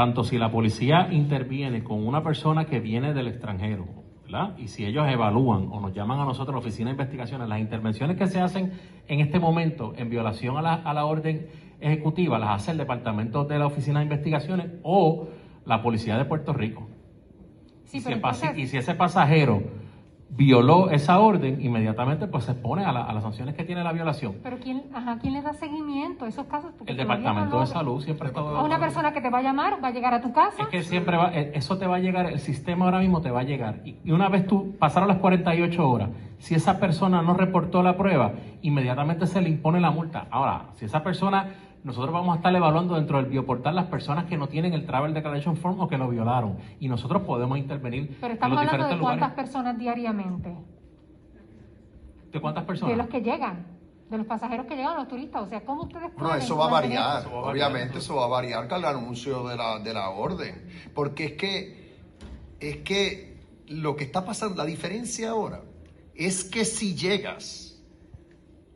tanto si la policía interviene con una persona que viene del extranjero y si ellos evalúan o nos llaman a nosotros, la Oficina de Investigaciones, las intervenciones que se hacen en este momento en violación a la, orden ejecutiva, las hace el Departamento de la Oficina de Investigaciones o la Policía de Puerto Rico. y si ese pasajero violó esa orden, inmediatamente pues se expone a, las sanciones que tiene la violación. Pero ¿quién, ajá, ¿quién le da seguimiento a esos casos? el Departamento de Salud siempre está... A una persona que te va a llamar, va a llegar a tu casa. Es que siempre va, eh, eso te va a llegar, el sistema ahora mismo te va a llegar. Y, y una vez tú pasaron las 48 horas, si esa persona no reportó la prueba, inmediatamente se le impone la multa. Ahora, si esa persona nosotros vamos a estar evaluando dentro del bioportal las personas que no tienen el Travel Declaration Form o que lo violaron. Y nosotros podemos intervenir. Pero estamos hablando de cuántas personas diariamente. ¿De cuántas personas? De los que llegan. De los pasajeros que llegan, los turistas. O sea, ¿cómo ustedes No, eso va a variar. Obviamente, eso va a variar con el anuncio de la, de la orden. Porque es que, es que lo que está pasando, la diferencia ahora, es que si llegas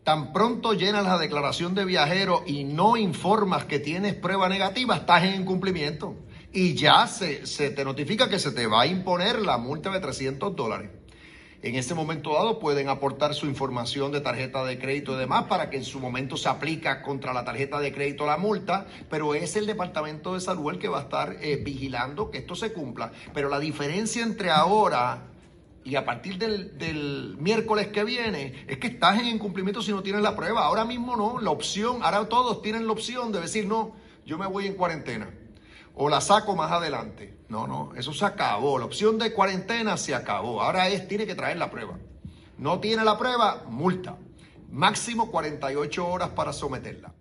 Tan pronto llenas la declaración de viajero y no informas que tienes prueba negativa, estás en incumplimiento. Y ya se, te notifica que se te va a imponer la multa de 300 dólares. En ese momento dado pueden aportar su información de tarjeta de crédito y demás para que en su momento se aplica contra la tarjeta de crédito la multa, pero es el Departamento de Salud el que va a estar eh, vigilando que esto se cumpla. Pero la diferencia entre ahora y a partir del, miércoles que viene, es que estás en incumplimiento si no tienes la prueba. Ahora mismo no, la opción, ahora todos tienen la opción de decir, no, yo me voy en cuarentena o la saco más adelante. No, no, eso se acabó. La opción de cuarentena se acabó. Ahora es, tiene que traer la prueba. No tiene la prueba, multa. Máximo 48 horas para someterla.